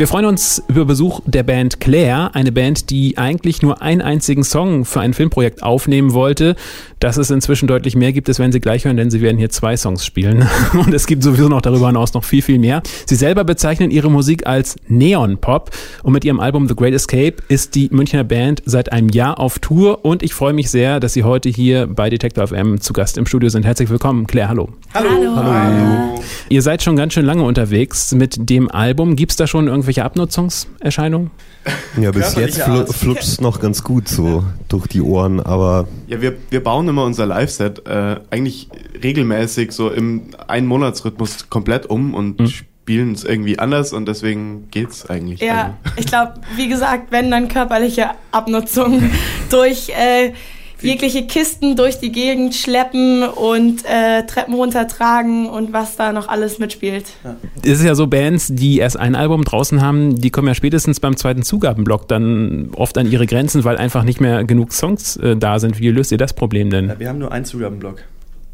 Wir freuen uns über Besuch der Band Claire, eine Band, die eigentlich nur einen einzigen Song für ein Filmprojekt aufnehmen wollte. Dass es inzwischen deutlich mehr gibt, das werden Sie gleich hören, denn Sie werden hier zwei Songs spielen. Und es gibt sowieso noch darüber hinaus noch viel, viel mehr. Sie selber bezeichnen ihre Musik als Neon Pop und mit ihrem Album The Great Escape ist die Münchner Band seit einem Jahr auf Tour und ich freue mich sehr, dass Sie heute hier bei Detector FM zu Gast im Studio sind. Herzlich willkommen. Claire, hallo. Hallo. Hallo. hallo. Ihr seid schon ganz schön lange unterwegs mit dem Album. Gibt es da schon irgendwelche irgendwelche Abnutzungserscheinungen? Ja, bis jetzt fl flutscht es noch ganz gut so durch die Ohren, aber. Ja, wir, wir bauen immer unser Live-Set äh, eigentlich regelmäßig so im Ein-Monats-Rhythmus komplett um und mhm. spielen es irgendwie anders und deswegen geht es eigentlich. Ja, ich glaube, wie gesagt, wenn dann körperliche Abnutzung durch. Äh, jegliche Kisten durch die Gegend schleppen und äh, Treppen runtertragen und was da noch alles mitspielt. Es ist ja so, Bands, die erst ein Album draußen haben, die kommen ja spätestens beim zweiten Zugabenblock dann oft an ihre Grenzen, weil einfach nicht mehr genug Songs äh, da sind. Wie löst ihr das Problem denn? Ja, wir haben nur einen Zugabenblock.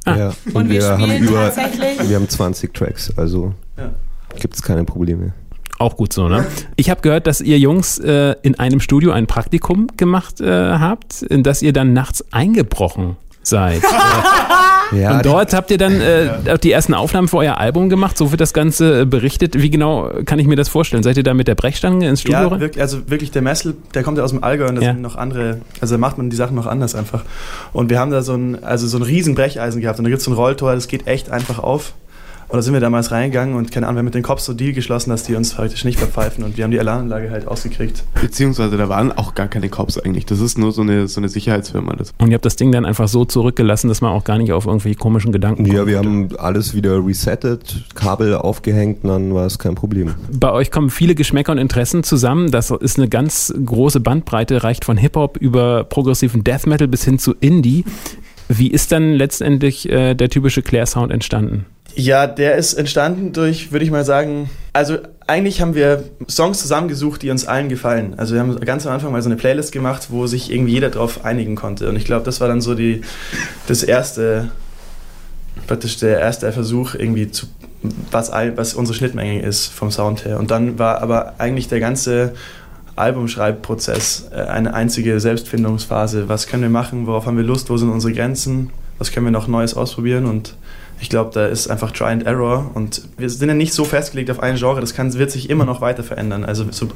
Ah. Ja, und, und wir, wir haben über, wir haben 20 Tracks, also ja. gibt es keine Probleme. Auch gut so, ne? Ich habe gehört, dass ihr Jungs äh, in einem Studio ein Praktikum gemacht äh, habt, in das ihr dann nachts eingebrochen seid. ja, und dort habt ihr dann äh, die ersten Aufnahmen für euer Album gemacht, so wird das Ganze äh, berichtet. Wie genau kann ich mir das vorstellen? Seid ihr da mit der Brechstange ins Studio ja, rein? Wirklich, also wirklich der Messel, der kommt ja aus dem Allgäu und da ja. sind noch andere, also da macht man die Sachen noch anders einfach. Und wir haben da so ein, also so ein riesen Brecheisen gehabt und da gibt es so ein Rolltor, das geht echt einfach auf. Und da sind wir damals reingegangen und keine Ahnung, wir haben mit den Cops so Deal geschlossen, dass die uns praktisch nicht verpfeifen und wir haben die Alarmanlage halt ausgekriegt. Beziehungsweise da waren auch gar keine Cops eigentlich. Das ist nur so eine, so eine Sicherheitsfirma. Das. Und ihr habt das Ding dann einfach so zurückgelassen, dass man auch gar nicht auf irgendwelche komischen Gedanken kommt. Ja, wir haben alles wieder resettet, Kabel aufgehängt und dann war es kein Problem. Bei euch kommen viele Geschmäcker und Interessen zusammen. Das ist eine ganz große Bandbreite, reicht von Hip-Hop über progressiven Death Metal bis hin zu Indie. Wie ist dann letztendlich äh, der typische Claire-Sound entstanden? Ja, der ist entstanden durch, würde ich mal sagen, also eigentlich haben wir Songs zusammengesucht, die uns allen gefallen. Also wir haben ganz am Anfang mal so eine Playlist gemacht, wo sich irgendwie jeder drauf einigen konnte. Und ich glaube, das war dann so die, das erste, praktisch der erste Versuch, irgendwie zu, was, was unsere Schnittmenge ist vom Sound her. Und dann war aber eigentlich der ganze Albumschreibprozess äh, eine einzige Selbstfindungsphase. Was können wir machen? Worauf haben wir Lust? Wo sind unsere Grenzen? Was können wir noch Neues ausprobieren? Und ich glaube, da ist einfach Try and Error und wir sind ja nicht so festgelegt auf ein Genre, das kann, wird sich immer noch weiter verändern. Also so,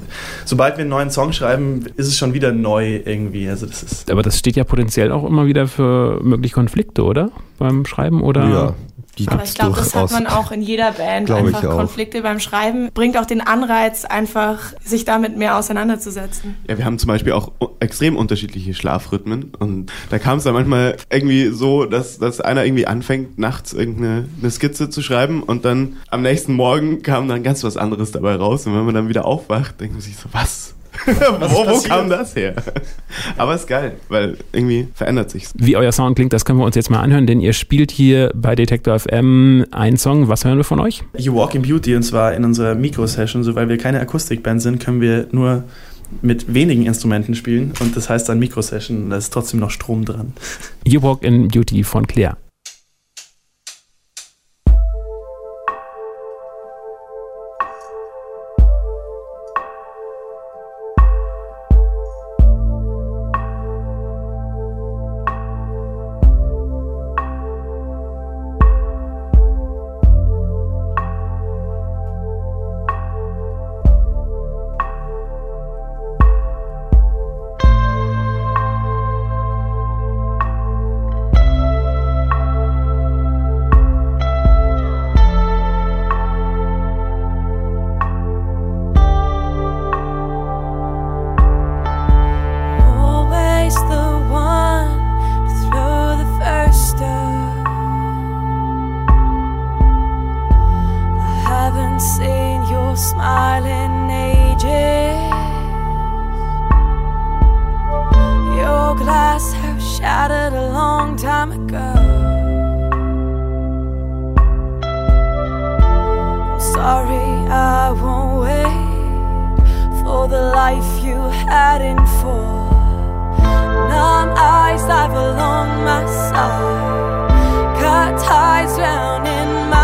sobald wir einen neuen Song schreiben, ist es schon wieder neu irgendwie. Also das ist Aber das steht ja potenziell auch immer wieder für mögliche Konflikte, oder? Beim Schreiben oder? Ja, die Aber ich glaube, das hat man auch in jeder Band. Einfach Konflikte beim Schreiben bringt auch den Anreiz, einfach sich damit mehr auseinanderzusetzen. Ja, wir haben zum Beispiel auch extrem unterschiedliche Schlafrhythmen und da kam es dann manchmal irgendwie so, dass, dass einer irgendwie anfängt, nachts irgendeine eine Skizze zu schreiben und dann am nächsten Morgen kam dann ganz was anderes dabei raus und wenn man dann wieder aufwacht, denkt man sich so, was? wo, wo kam das her? Aber ist geil, weil irgendwie verändert sich's. Wie euer Sound klingt, das können wir uns jetzt mal anhören, denn ihr spielt hier bei Detector FM einen Song. Was hören wir von euch? You Walk in Beauty und zwar in unserer Mikro-Session. So, weil wir keine Akustikband sind, können wir nur mit wenigen Instrumenten spielen und das heißt dann Mikro-Session. Da ist trotzdem noch Strom dran. You Walk in Beauty von Claire. heading for. Numb eyes, dive along my side. Cut ties down in my.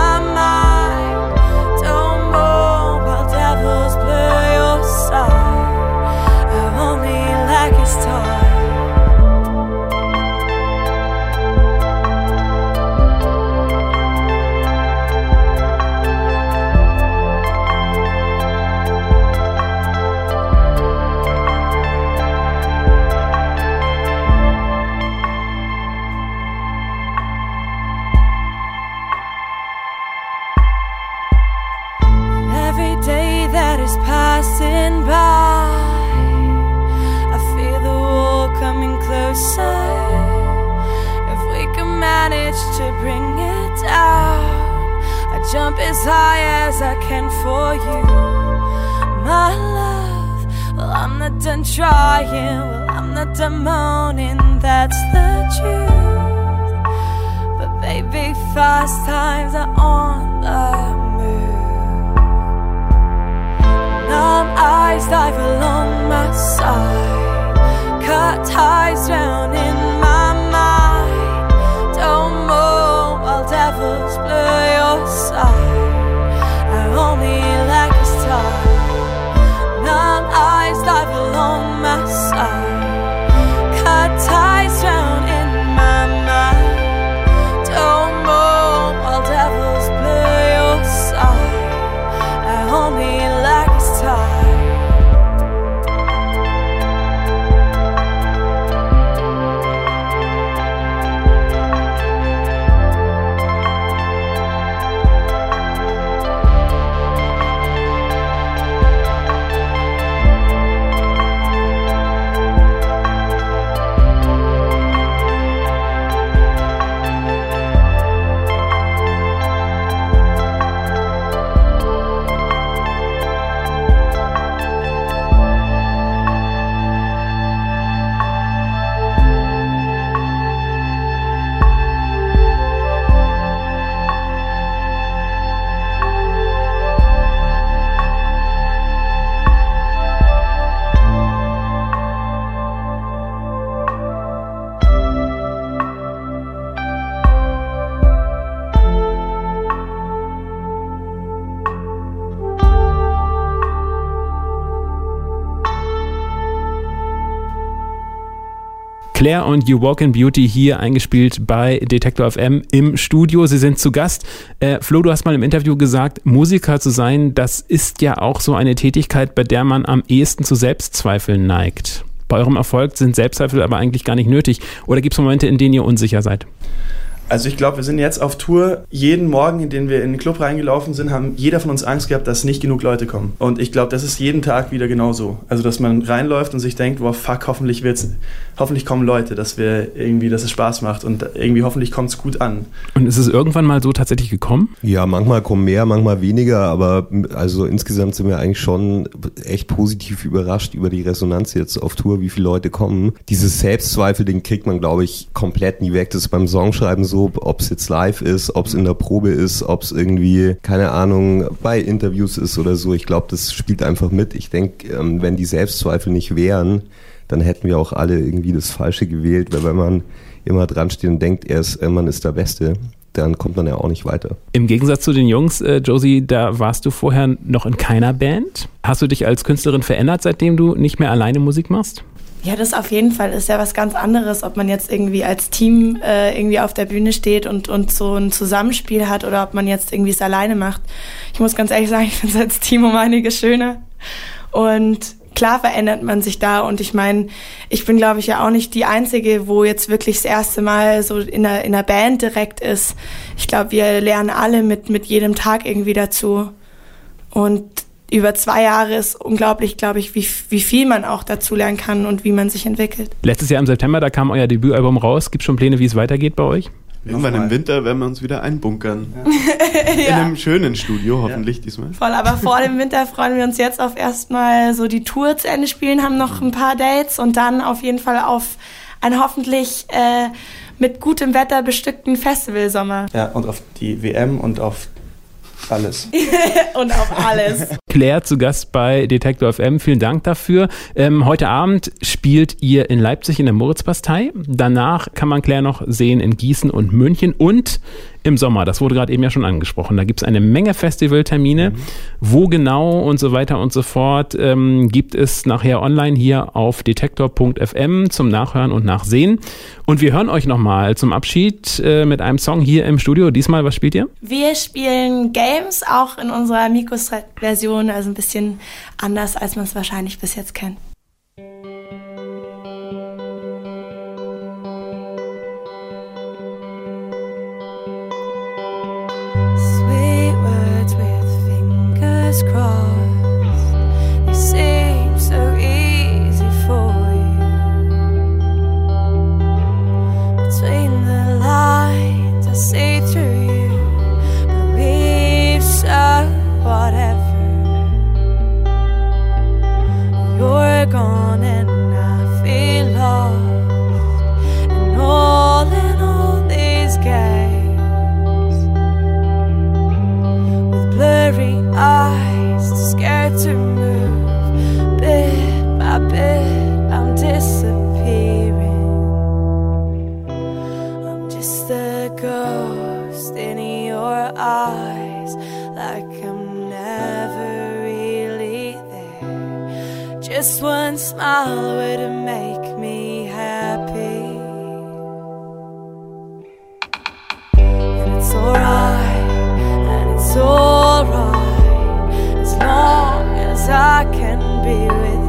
bring it down. I jump as high as I can for you, my love. Well, I'm not done trying, well, I'm not done moaning, that's the truth. But baby, fast times are on the move. Numb eyes dive along my side, cut ties drowning. Claire und You Walk in Beauty hier eingespielt bei Detektor FM im Studio. Sie sind zu Gast. Äh, Flo, du hast mal im Interview gesagt, Musiker zu sein, das ist ja auch so eine Tätigkeit, bei der man am ehesten zu Selbstzweifeln neigt. Bei eurem Erfolg sind Selbstzweifel aber eigentlich gar nicht nötig. Oder gibt es Momente, in denen ihr unsicher seid? Also ich glaube, wir sind jetzt auf Tour. Jeden Morgen, in den wir in den Club reingelaufen sind, haben jeder von uns Angst gehabt, dass nicht genug Leute kommen. Und ich glaube, das ist jeden Tag wieder genauso. Also dass man reinläuft und sich denkt, wow, fuck, hoffentlich wird's, hoffentlich kommen Leute, dass wir irgendwie, dass es Spaß macht und irgendwie hoffentlich kommt es gut an. Und ist es irgendwann mal so tatsächlich gekommen? Ja, manchmal kommen mehr, manchmal weniger, aber also insgesamt sind wir eigentlich schon echt positiv überrascht über die Resonanz jetzt auf Tour, wie viele Leute kommen. Dieses Selbstzweifel, den kriegt man, glaube ich, komplett nie weg. Das ist beim Songschreiben so so, ob es jetzt live ist, ob es in der Probe ist, ob es irgendwie, keine Ahnung, bei Interviews ist oder so. Ich glaube, das spielt einfach mit. Ich denke, ähm, wenn die Selbstzweifel nicht wären, dann hätten wir auch alle irgendwie das Falsche gewählt, weil wenn man immer dran steht und denkt, er ist, man ist der Beste, dann kommt man ja auch nicht weiter. Im Gegensatz zu den Jungs, äh, Josie, da warst du vorher noch in keiner Band. Hast du dich als Künstlerin verändert, seitdem du nicht mehr alleine Musik machst? Ja, das auf jeden Fall ist ja was ganz anderes, ob man jetzt irgendwie als Team äh, irgendwie auf der Bühne steht und, und so ein Zusammenspiel hat oder ob man jetzt irgendwie es alleine macht. Ich muss ganz ehrlich sagen, ich finde es als Team um einiges schöner. Und klar verändert man sich da und ich meine, ich bin glaube ich ja auch nicht die Einzige, wo jetzt wirklich das erste Mal so in einer, in einer Band direkt ist. Ich glaube, wir lernen alle mit, mit jedem Tag irgendwie dazu. Und über zwei Jahre ist unglaublich, glaube ich, wie, wie viel man auch dazu lernen kann und wie man sich entwickelt. Letztes Jahr im September, da kam euer Debütalbum raus. Gibt es schon Pläne, wie es weitergeht bei euch? Irgendwann im Winter werden wir uns wieder einbunkern. Ja. In einem schönen Studio, hoffentlich ja. diesmal. Voll, aber vor dem Winter freuen wir uns jetzt auf erstmal so die Tour zu Ende spielen, haben noch ein paar Dates und dann auf jeden Fall auf ein hoffentlich äh, mit gutem Wetter bestückten Festivalsommer. Ja, und auf die WM und auf alles. und auf alles. Claire zu Gast bei Detektor FM. Vielen Dank dafür. Ähm, heute Abend spielt ihr in Leipzig in der Moritzbastei. Danach kann man Claire noch sehen in Gießen und München und im Sommer. Das wurde gerade eben ja schon angesprochen. Da gibt es eine Menge Festivaltermine. Mhm. Wo genau und so weiter und so fort ähm, gibt es nachher online hier auf detektor.fm zum Nachhören und Nachsehen. Und wir hören euch nochmal zum Abschied äh, mit einem Song hier im Studio. Diesmal, was spielt ihr? Wir spielen Games auch in unserer Mikrostrat-Version, also ein bisschen anders, als man es wahrscheinlich bis jetzt kennt. I can be with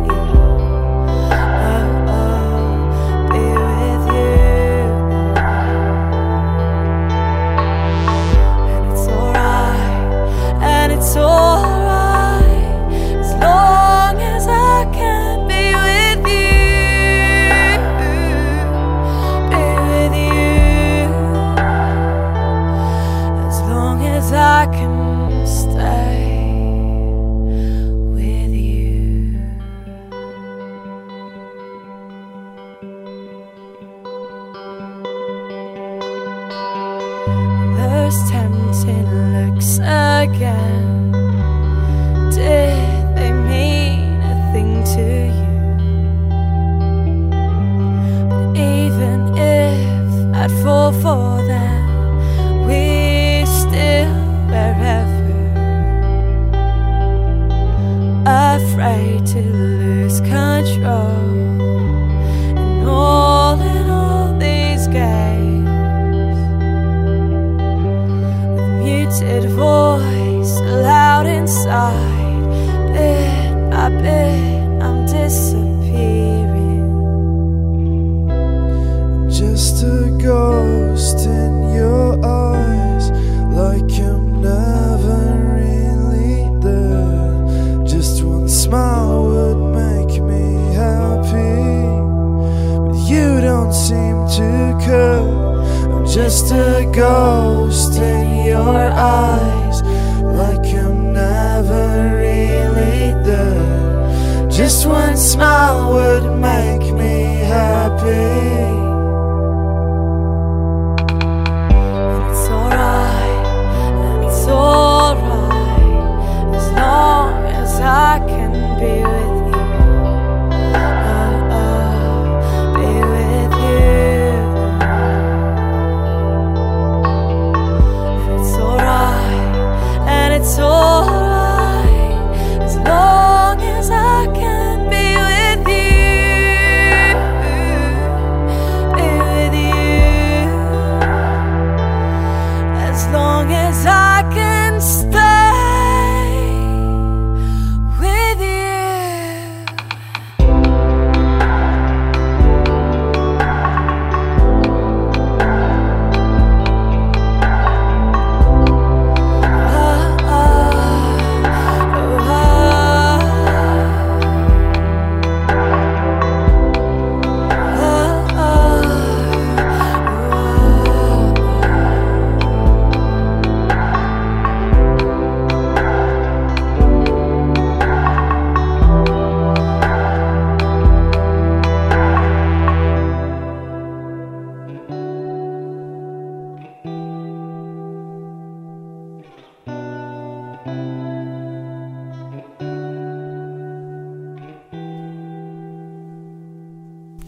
I would.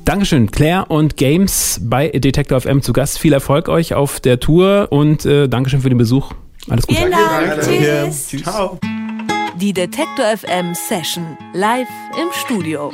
Dankeschön, Claire und Games bei Detektor FM zu Gast. Viel Erfolg euch auf der Tour und äh, Dankeschön für den Besuch. Alles Gute. Vielen Dank. Tschüss. Ciao. Die Detektor FM Session live im Studio.